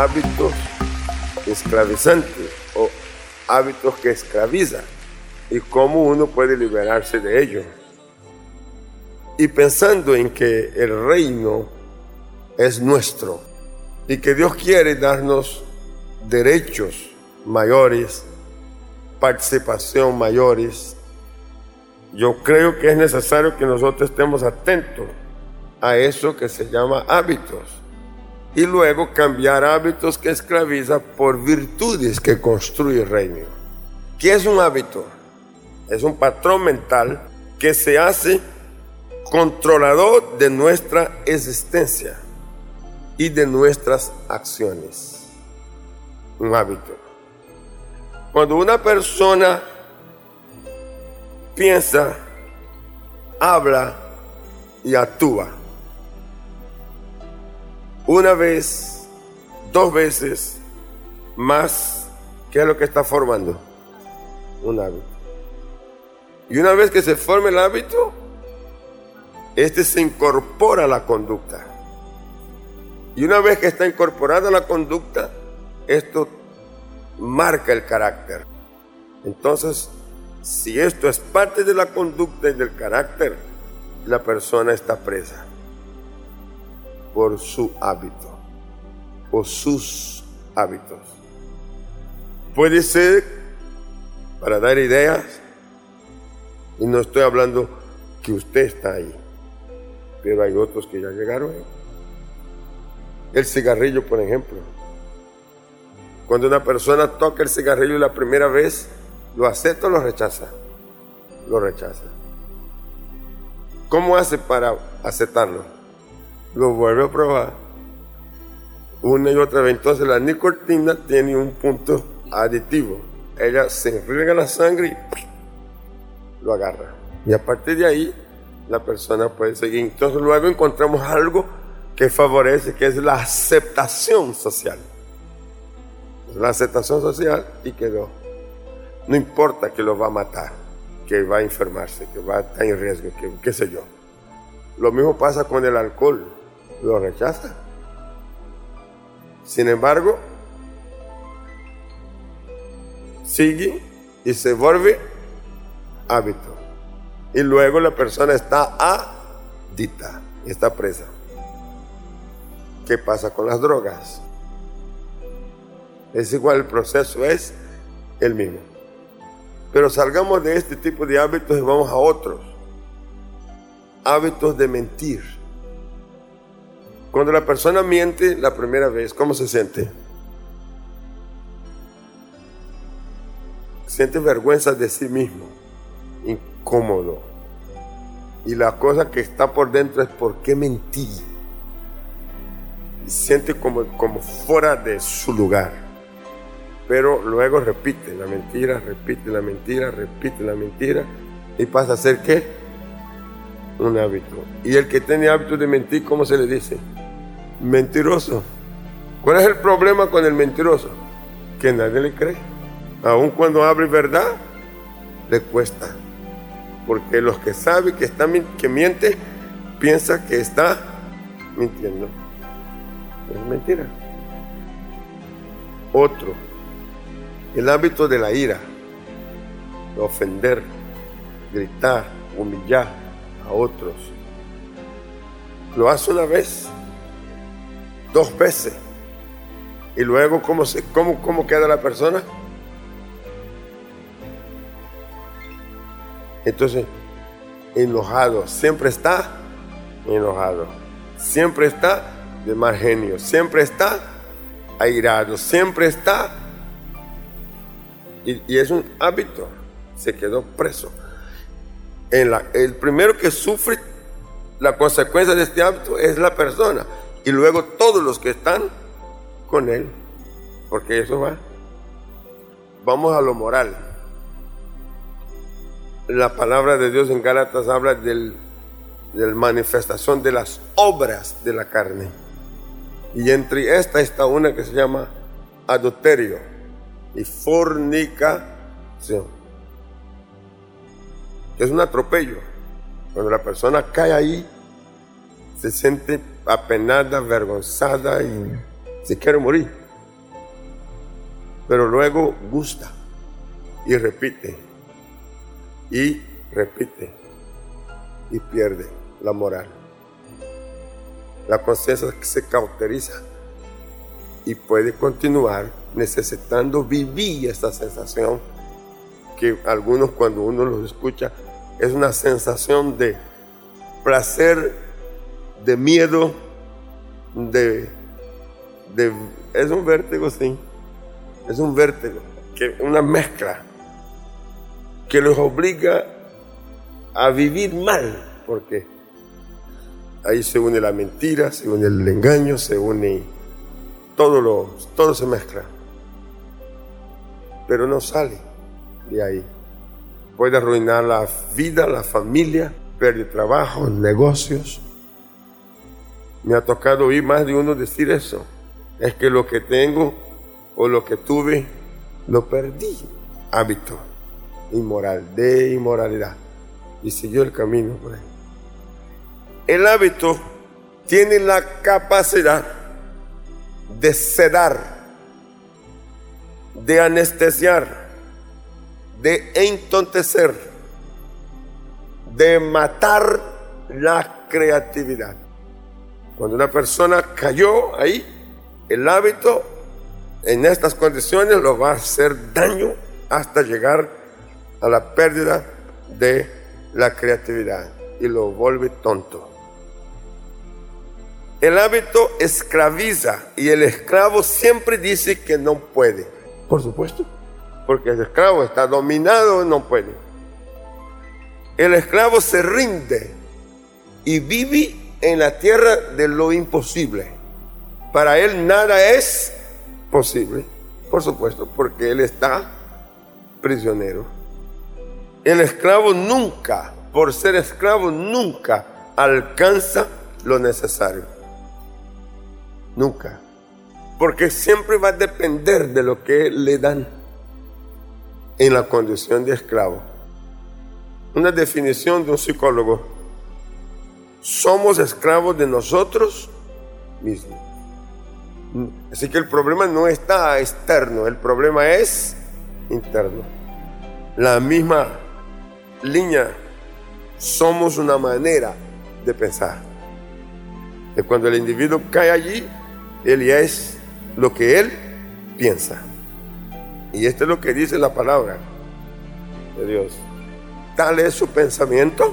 hábitos esclavizantes o hábitos que esclavizan y cómo uno puede liberarse de ellos. Y pensando en que el reino es nuestro y que Dios quiere darnos derechos mayores, participación mayores, yo creo que es necesario que nosotros estemos atentos a eso que se llama hábitos y luego cambiar hábitos que esclavizan por virtudes que construye el reino. ¿Qué es un hábito? Es un patrón mental que se hace controlador de nuestra existencia y de nuestras acciones. Un hábito. Cuando una persona piensa, habla y actúa, una vez, dos veces, más, ¿qué es lo que está formando? Un hábito. Y una vez que se forme el hábito, este se incorpora a la conducta. Y una vez que está incorporada la conducta, esto marca el carácter. Entonces, si esto es parte de la conducta y del carácter, la persona está presa por su hábito o sus hábitos. Puede ser, para dar ideas, y no estoy hablando que usted está ahí, pero hay otros que ya llegaron ahí. El cigarrillo, por ejemplo. Cuando una persona toca el cigarrillo la primera vez, ¿lo acepta o lo rechaza? Lo rechaza. ¿Cómo hace para aceptarlo? Lo vuelve a probar una y otra vez. Entonces la nicotina tiene un punto aditivo. Ella se enriega la sangre y lo agarra. Y a partir de ahí la persona puede seguir. Entonces luego encontramos algo que favorece, que es la aceptación social. La aceptación social y quedó. No importa que lo va a matar, que va a enfermarse, que va a estar en riesgo, que qué sé yo. Lo mismo pasa con el alcohol lo rechaza. Sin embargo, sigue y se vuelve hábito. Y luego la persona está adicta, está presa. ¿Qué pasa con las drogas? Es igual, el proceso es el mismo. Pero salgamos de este tipo de hábitos y vamos a otros. Hábitos de mentir cuando la persona miente la primera vez, ¿cómo se siente? Siente vergüenza de sí mismo, incómodo. Y la cosa que está por dentro es ¿por qué mentí? siente como, como fuera de su lugar. Pero luego repite la mentira, repite la mentira, repite la mentira. Y pasa a ser qué? Un hábito. Y el que tiene hábito de mentir, ¿cómo se le dice? Mentiroso. ¿Cuál es el problema con el mentiroso? Que nadie le cree. Aun cuando hable verdad, le cuesta. Porque los que saben que, está, que miente, piensa que está mintiendo. Es mentira. Otro, el hábito de la ira, de ofender, gritar, humillar a otros. Lo hace una vez dos veces. Y luego, ¿cómo, se, cómo, cómo queda la persona? Entonces, enojado, siempre está enojado, siempre está de mal genio, siempre está airado, siempre está. Y, y es un hábito, se quedó preso. En la, el primero que sufre la consecuencia de este hábito es la persona y luego todos los que están con Él, porque eso va. Vamos a lo moral. La palabra de Dios en Gálatas habla del, de la manifestación de las obras de la carne. Y entre esta está una que se llama adulterio y fornicación. Es un atropello. Cuando la persona cae ahí, se siente apenada, avergonzada y se quiere morir. pero luego gusta y repite y repite y pierde la moral. La conciencia se cauteriza y puede continuar necesitando vivir esta sensación que algunos cuando uno los escucha es una sensación de placer, de miedo, de, de es un vértigo, sí, es un vértigo, que una mezcla que los obliga a vivir mal, porque ahí se une la mentira, se une el engaño, se une todo lo, todo se mezcla, pero no sale de ahí. Puede arruinar la vida, la familia, perder trabajo, negocios. Me ha tocado oír más de uno decir eso. Es que lo que tengo o lo que tuve, lo perdí. Hábito inmoral, de inmoralidad. Y siguió el camino ahí. El hábito tiene la capacidad de sedar, de anestesiar, de entontecer, de matar la creatividad. Cuando una persona cayó ahí, el hábito en estas condiciones lo va a hacer daño hasta llegar a la pérdida de la creatividad y lo vuelve tonto. El hábito esclaviza y el esclavo siempre dice que no puede. Por supuesto, porque el esclavo está dominado, no puede. El esclavo se rinde y vive en la tierra de lo imposible. Para él nada es posible, por supuesto, porque él está prisionero. El esclavo nunca, por ser esclavo, nunca alcanza lo necesario. Nunca. Porque siempre va a depender de lo que le dan en la condición de esclavo. Una definición de un psicólogo. Somos esclavos de nosotros mismos. Así que el problema no está externo, el problema es interno. La misma línea, somos una manera de pensar. De cuando el individuo cae allí, él ya es lo que él piensa. Y esto es lo que dice la palabra de Dios. Tal es su pensamiento,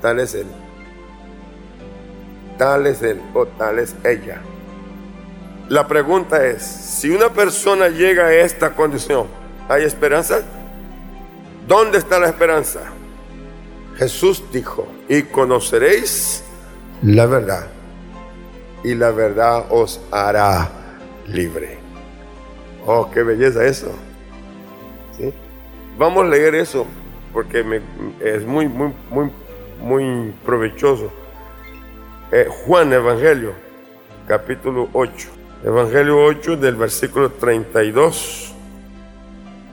tal es él. Tal es él o tal es ella. La pregunta es, si una persona llega a esta condición, ¿hay esperanza? ¿Dónde está la esperanza? Jesús dijo, y conoceréis la verdad, y la verdad os hará libre. Oh, qué belleza eso. Vamos a leer eso porque es muy, muy, muy, muy provechoso. Eh, Juan Evangelio, capítulo 8. Evangelio 8 del versículo 32.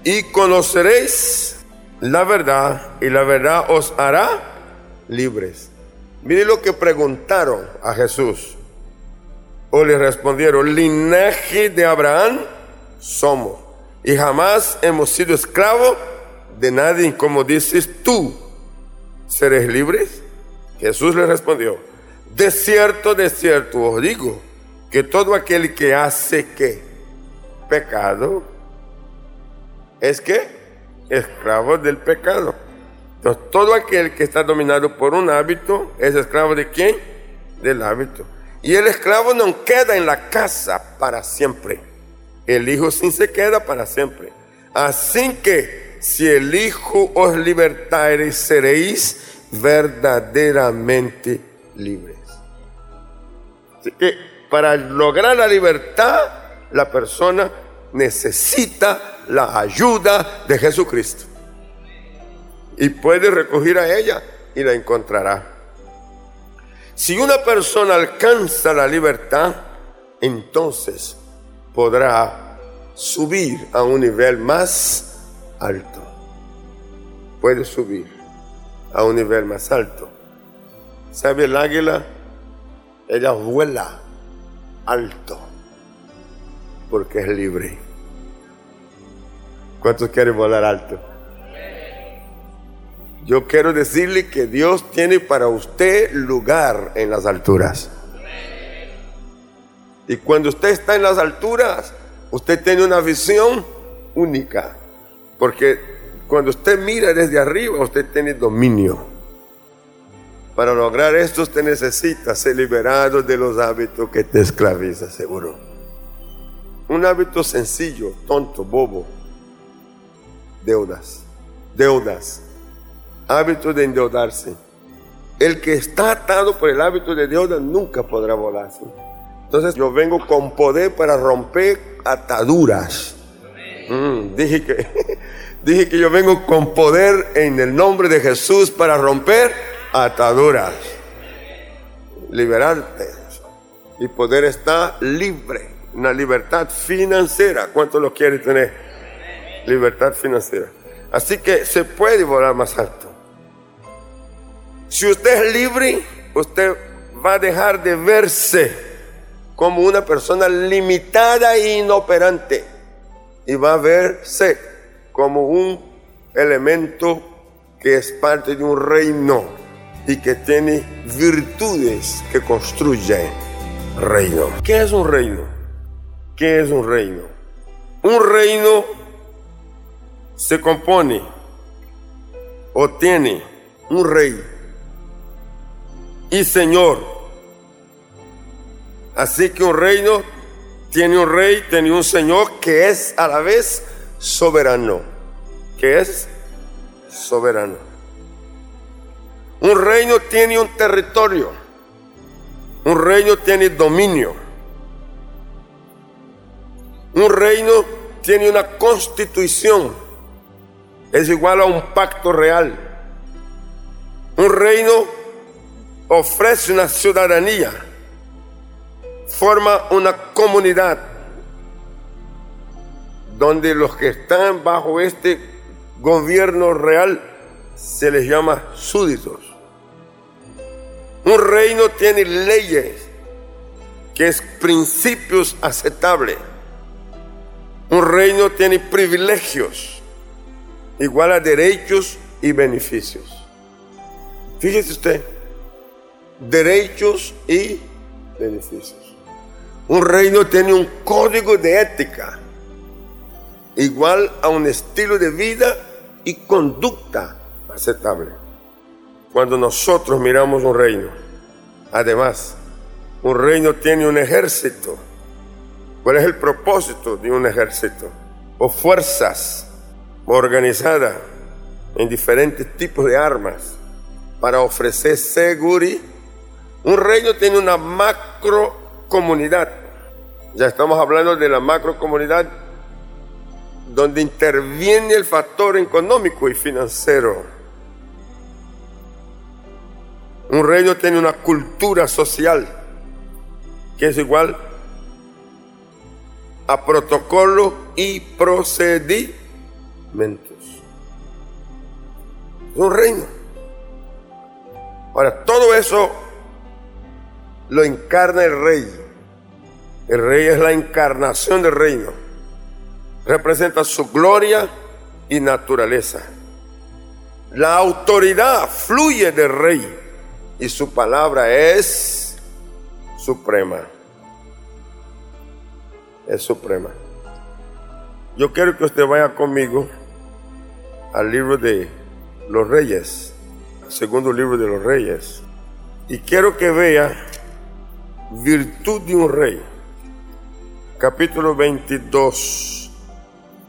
Y conoceréis la verdad y la verdad os hará libres. Mire lo que preguntaron a Jesús. O le respondieron, linaje de Abraham somos. Y jamás hemos sido esclavos de nadie, como dices tú, ¿seréis libres? Jesús le respondió, de cierto, de cierto os digo, que todo aquel que hace que pecado es que esclavo del pecado. Entonces, todo aquel que está dominado por un hábito es esclavo de quién? Del hábito. Y el esclavo no queda en la casa para siempre. El Hijo sí se queda para siempre. Así que si el Hijo os libertare, seréis verdaderamente libres. Así que para lograr la libertad, la persona necesita la ayuda de Jesucristo. Y puede recoger a ella y la encontrará. Si una persona alcanza la libertad, entonces podrá subir a un nivel más alto. Puede subir a un nivel más alto. ¿Sabe el águila? Ella vuela alto, porque es libre. ¿Cuántos quieren volar alto? Yo quiero decirle que Dios tiene para usted lugar en las alturas. Y cuando usted está en las alturas, usted tiene una visión única. Porque cuando usted mira desde arriba, usted tiene dominio. Para lograr esto, usted necesita ser liberado de los hábitos que te esclavizan, seguro. Un hábito sencillo, tonto, bobo. Deudas. Deudas. Hábito de endeudarse. El que está atado por el hábito de deuda nunca podrá volarse. Entonces yo vengo con poder para romper ataduras. Mm, dije, que, dije que yo vengo con poder en el nombre de Jesús para romper ataduras. Liberarte. Y poder estar libre. Una libertad financiera. ¿Cuánto lo quiere tener? Libertad financiera. Así que se puede volar más alto. Si usted es libre, usted va a dejar de verse como una persona limitada e inoperante y va a verse como un elemento que es parte de un reino y que tiene virtudes que construyen reino. ¿Qué es un reino? ¿Qué es un reino? Un reino se compone o tiene un rey y señor Así que un reino tiene un rey, tiene un señor que es a la vez soberano. Que es soberano. Un reino tiene un territorio. Un reino tiene dominio. Un reino tiene una constitución. Es igual a un pacto real. Un reino ofrece una ciudadanía forma una comunidad donde los que están bajo este gobierno real se les llama súditos. Un reino tiene leyes que es principios aceptables. Un reino tiene privilegios igual a derechos y beneficios. Fíjese usted, derechos y beneficios. Un reino tiene un código de ética igual a un estilo de vida y conducta aceptable. Cuando nosotros miramos un reino, además, un reino tiene un ejército. ¿Cuál es el propósito de un ejército? O fuerzas organizadas en diferentes tipos de armas para ofrecer seguridad. Un reino tiene una macro comunidad. Ya estamos hablando de la macro comunidad donde interviene el factor económico y financiero. Un reino tiene una cultura social que es igual a protocolo y procedimientos. Un reino. Ahora, todo eso lo encarna el rey. El rey es la encarnación del reino. Representa su gloria y naturaleza. La autoridad fluye del rey y su palabra es suprema. Es suprema. Yo quiero que usted vaya conmigo al libro de los reyes, segundo libro de los reyes. Y quiero que vea virtud de un rey capítulo 22.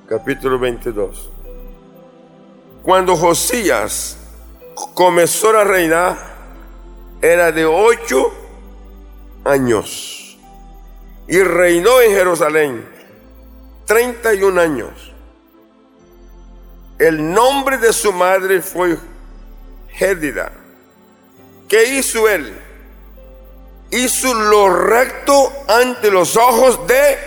Capítulo 22. Cuando Josías comenzó a reinar, era de ocho años y reinó en Jerusalén 31 años. El nombre de su madre fue Gédida. ¿Qué hizo él? hizo lo recto ante los ojos de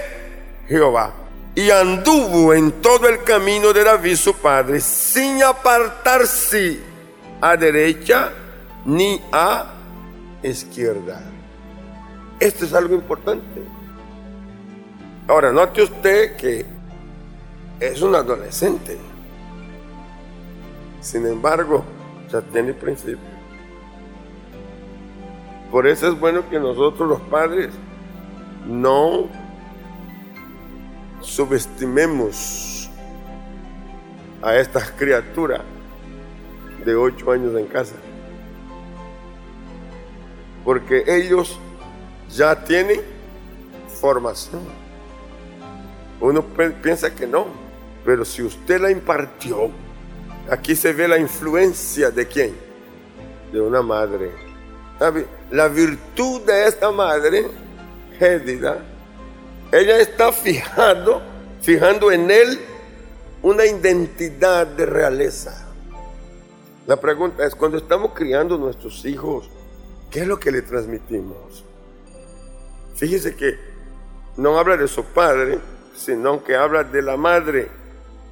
Jehová. Y anduvo en todo el camino de David su padre, sin apartarse a derecha ni a izquierda. Esto es algo importante. Ahora, note usted que es un adolescente. Sin embargo, ya tiene principio. Por eso es bueno que nosotros los padres no subestimemos a estas criaturas de ocho años en casa. Porque ellos ya tienen formación. Uno piensa que no, pero si usted la impartió, aquí se ve la influencia de quién? De una madre. La virtud de esta madre, Gédida, ella está fijando, fijando en él una identidad de realeza. La pregunta es, cuando estamos criando nuestros hijos, ¿qué es lo que le transmitimos? Fíjese que no habla de su padre, sino que habla de la madre,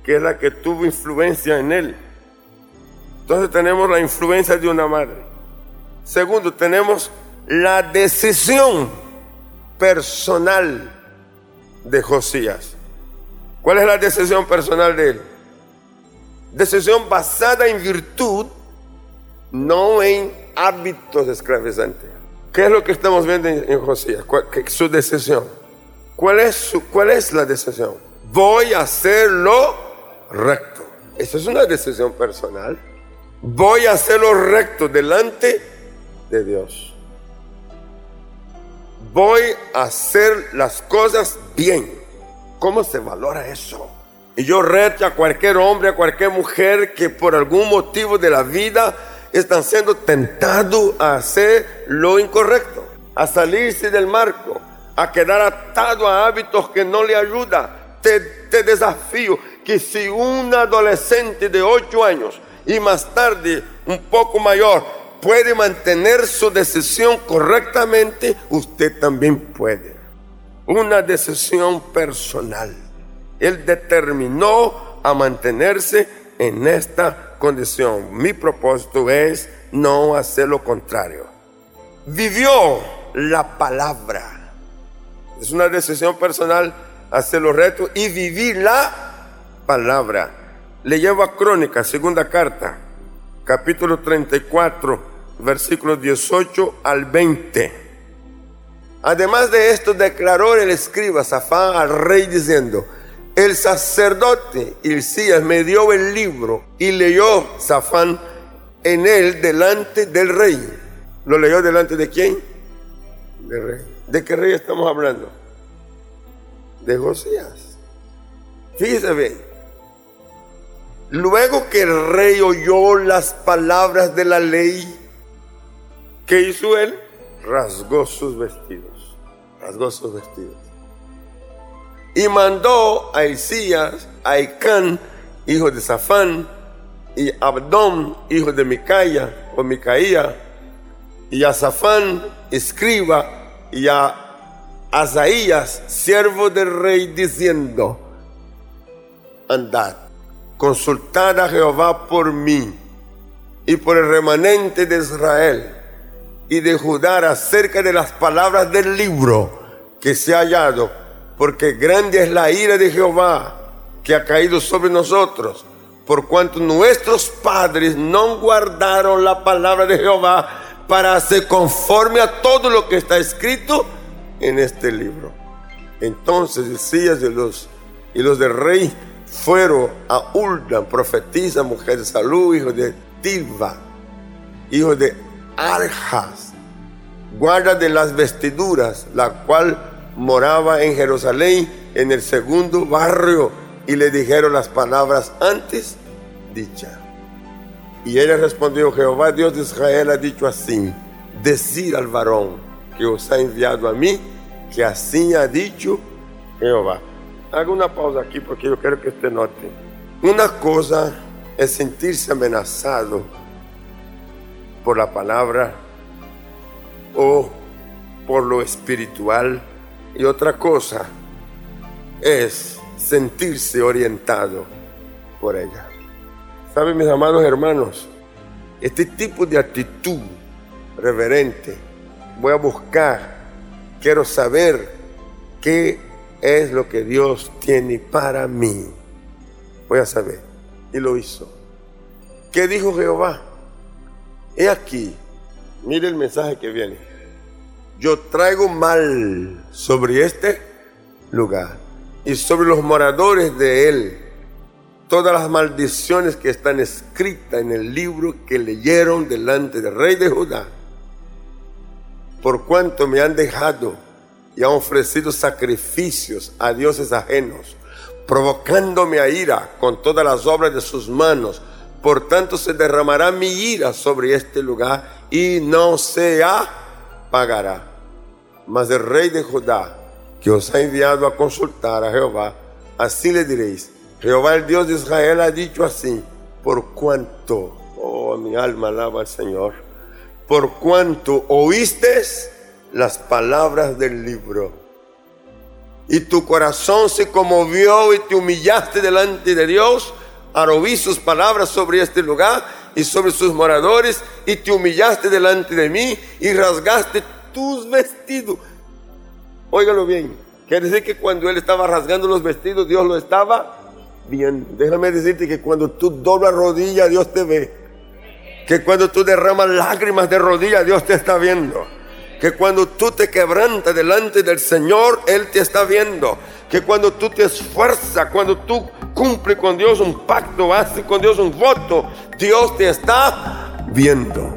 que es la que tuvo influencia en él. Entonces tenemos la influencia de una madre. Segundo, tenemos la decisión personal de Josías. ¿Cuál es la decisión personal de él? Decisión basada en virtud, no en hábitos esclavizantes. ¿Qué es lo que estamos viendo en, Josías? su decisión. ¿Cuál es, su, ¿Cuál es la decisión? Voy a hacerlo recto. Eso es una decisión personal. Voy a hacerlo recto delante de Dios. Voy a hacer las cosas bien. ¿Cómo se valora eso? Y yo reto a cualquier hombre, a cualquier mujer que por algún motivo de la vida están siendo tentados a hacer lo incorrecto, a salirse del marco, a quedar atado a hábitos que no le ayudan. Te, desafío que si un adolescente de 8 años y más tarde un poco mayor puede mantener su decisión correctamente, usted también puede. Una decisión personal. Él determinó a mantenerse en esta condición. Mi propósito es no hacer lo contrario. Vivió la palabra. Es una decisión personal hacer los retos y vivir la palabra. Le llevo a Crónica, segunda carta, capítulo 34, versículos 18 al 20. Además de esto, declaró el escriba Safán al rey diciendo, el sacerdote Hilcías me dio el libro y leyó Safán en él delante del rey. ¿Lo leyó delante de quién? Del rey. ¿De qué rey estamos hablando? De Josías. Fíjese bien. Luego que el rey oyó las palabras de la ley, ¿qué hizo él? Rasgó sus vestidos. Rasgó sus vestidos y mandó a Isías, a Icán, hijo de Safán, y Abdón, hijo de Micaía o Micaía, y a Safán, escriba, y a Asaías, siervo del rey, diciendo, andad, consultad a Jehová por mí y por el remanente de Israel y de Judá acerca de las palabras del libro que se ha hallado porque grande es la ira de Jehová que ha caído sobre nosotros, por cuanto nuestros padres no guardaron la palabra de Jehová para hacer conforme a todo lo que está escrito en este libro. Entonces decías de los y los del rey fueron a Ulda, profetisa, mujer de salud, hijo de Tilba, hijo de Arjas, guarda de las vestiduras, la cual moraba en Jerusalén, en el segundo barrio, y le dijeron las palabras antes dichas. Y ella respondió, Jehová Dios de Israel ha dicho así, decir al varón que os ha enviado a mí, que así ha dicho Jehová. Hago una pausa aquí porque yo quiero que usted note. Una cosa es sentirse amenazado por la palabra o por lo espiritual y otra cosa es sentirse orientado por ella. ¿Saben, mis amados hermanos? Este tipo de actitud reverente, voy a buscar, quiero saber qué es lo que Dios tiene para mí. voy a saber. Y lo hizo. ¿Qué dijo Jehová? He aquí, mire el mensaje que viene. Yo traigo mal sobre este lugar y sobre los moradores de él todas las maldiciones que están escritas en el libro que leyeron delante del rey de Judá. Por cuanto me han dejado y han ofrecido sacrificios a dioses ajenos, provocándome a ira con todas las obras de sus manos. Por tanto se derramará mi ira sobre este lugar y no se Mas el rey de Judá, que os ha enviado a consultar a Jehová, así le diréis, Jehová el Dios de Israel ha dicho así, por cuanto, oh mi alma alaba al Señor, por cuanto oíste las palabras del libro y tu corazón se conmovió y te humillaste delante de Dios, oír sus palabras sobre este lugar y sobre sus moradores y te humillaste delante de mí y rasgaste tus vestidos. Óigalo bien, quiere decir que cuando él estaba rasgando los vestidos, Dios lo estaba bien. Déjame decirte que cuando tú doblas rodilla, Dios te ve. Que cuando tú derramas lágrimas de rodilla, Dios te está viendo. Que cuando tú te quebrantas delante del Señor, Él te está viendo. Que cuando tú te esfuerzas, cuando tú cumples con Dios un pacto, haces con Dios un voto, Dios te está viendo.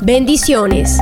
Bendiciones.